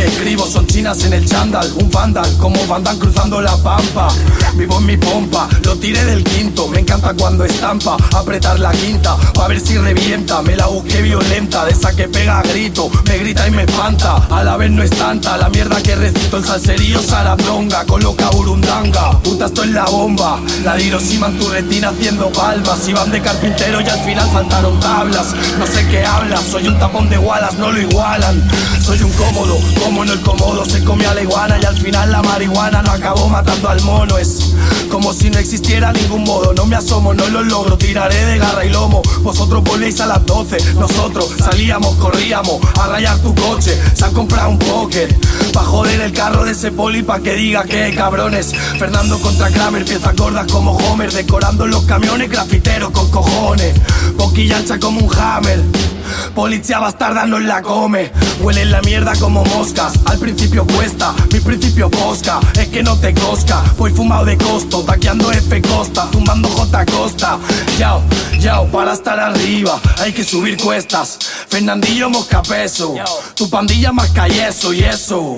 que escribo son chinas en el chándal, un vandal, como bandan cruzando la pampa. Vivo en mi pompa, lo tiré del quinto, me encanta cuando estampa, apretar la quinta, a ver si revienta, me la busqué violenta, de esa que pega a grito, me grita y me espanta, a la vez no es tanta, la mierda que recito, el salserío sarandonga, coloca burundanga, puta esto es la bomba, la dirosima en tu retina haciendo palmas, iban de carpintero y al final faltaron tablas, no sé qué hablas, soy un tapón de gualas, no lo igualan, soy un cómodo, como no el cómodo, se come a la iguana y al final la marihuana no acabó matando al mono, es como si no existiera ningún modo, no me asomo, no lo logro, tiraré de garra y lomo, vosotros volvéis a las 12, nosotros salíamos, corríamos a rayar tu coche, se han comprado un póker, pa' joder el carro de ese poli pa' que diga que cabrones, Fernando contra Kramer, piezas gordas como Homer, decorando los camiones, grafiteros con cojones, boquilla ancha como un hammer. Policía bastarda no la come, huele la mierda como moscas. Al principio cuesta, mi principio posca, es que no te cosca. Voy fumado de costo, taqueando F Costa, tumbando J Costa. Yao, yao, para estar arriba hay que subir cuestas. Fernandillo mosca peso, tu pandilla más calleso y eso.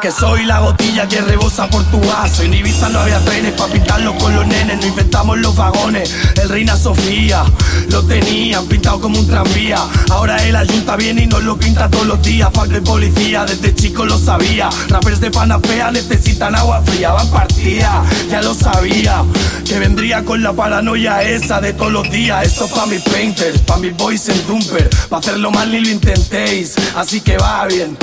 Que soy la gotilla que rebosa por tu vaso. En Ibiza no había trenes pa' pintarlos con los nenes, no inventamos los vagones. El Reina Sofía lo tenían pintado como un tranvía. Ahora el ayunta viene y nos lo pinta todos los días. Fuck de policía, desde chico lo sabía. Rappers de pana fea necesitan agua fría, van partida, ya lo sabía. Que vendría con la paranoia esa de todos los días. Esto pa' mis painters, pa' mis boys en dumper. Pa' hacerlo mal ni lo intentéis, así que va bien.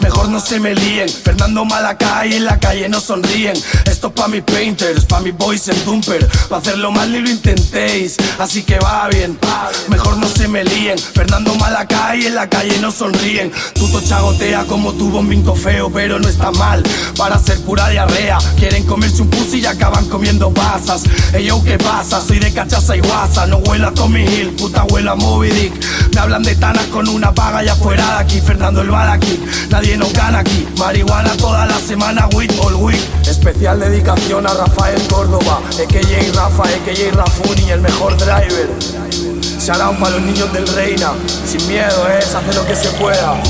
Mejor no se me líen. Fernando Malacay en la calle no sonríen. Esto pa' mis painters, pa' mis boys en dumper. Pa' hacerlo mal ni lo intentéis, así que va bien. Me líen. Fernando Malacay en la calle no sonríen. Tuto chagotea como tu bombinto feo, pero no está mal. Para ser pura diarrea, quieren comerse un pussy y acaban comiendo pasas. Yo, ¿qué pasa? Soy de cachaza y guasa. No huela Tommy Hill, puta huela Moby Dick. Me hablan de tanas con una paga y afuera de aquí. Fernando el aquí, nadie nos gana aquí. Marihuana toda la semana, weed all week. Especial dedicación a Rafael Córdoba, EKJ Rafa, EKJ Rafuni, el mejor driver. Shout out para los niños del Reina, sin miedo es, hacer lo que se pueda.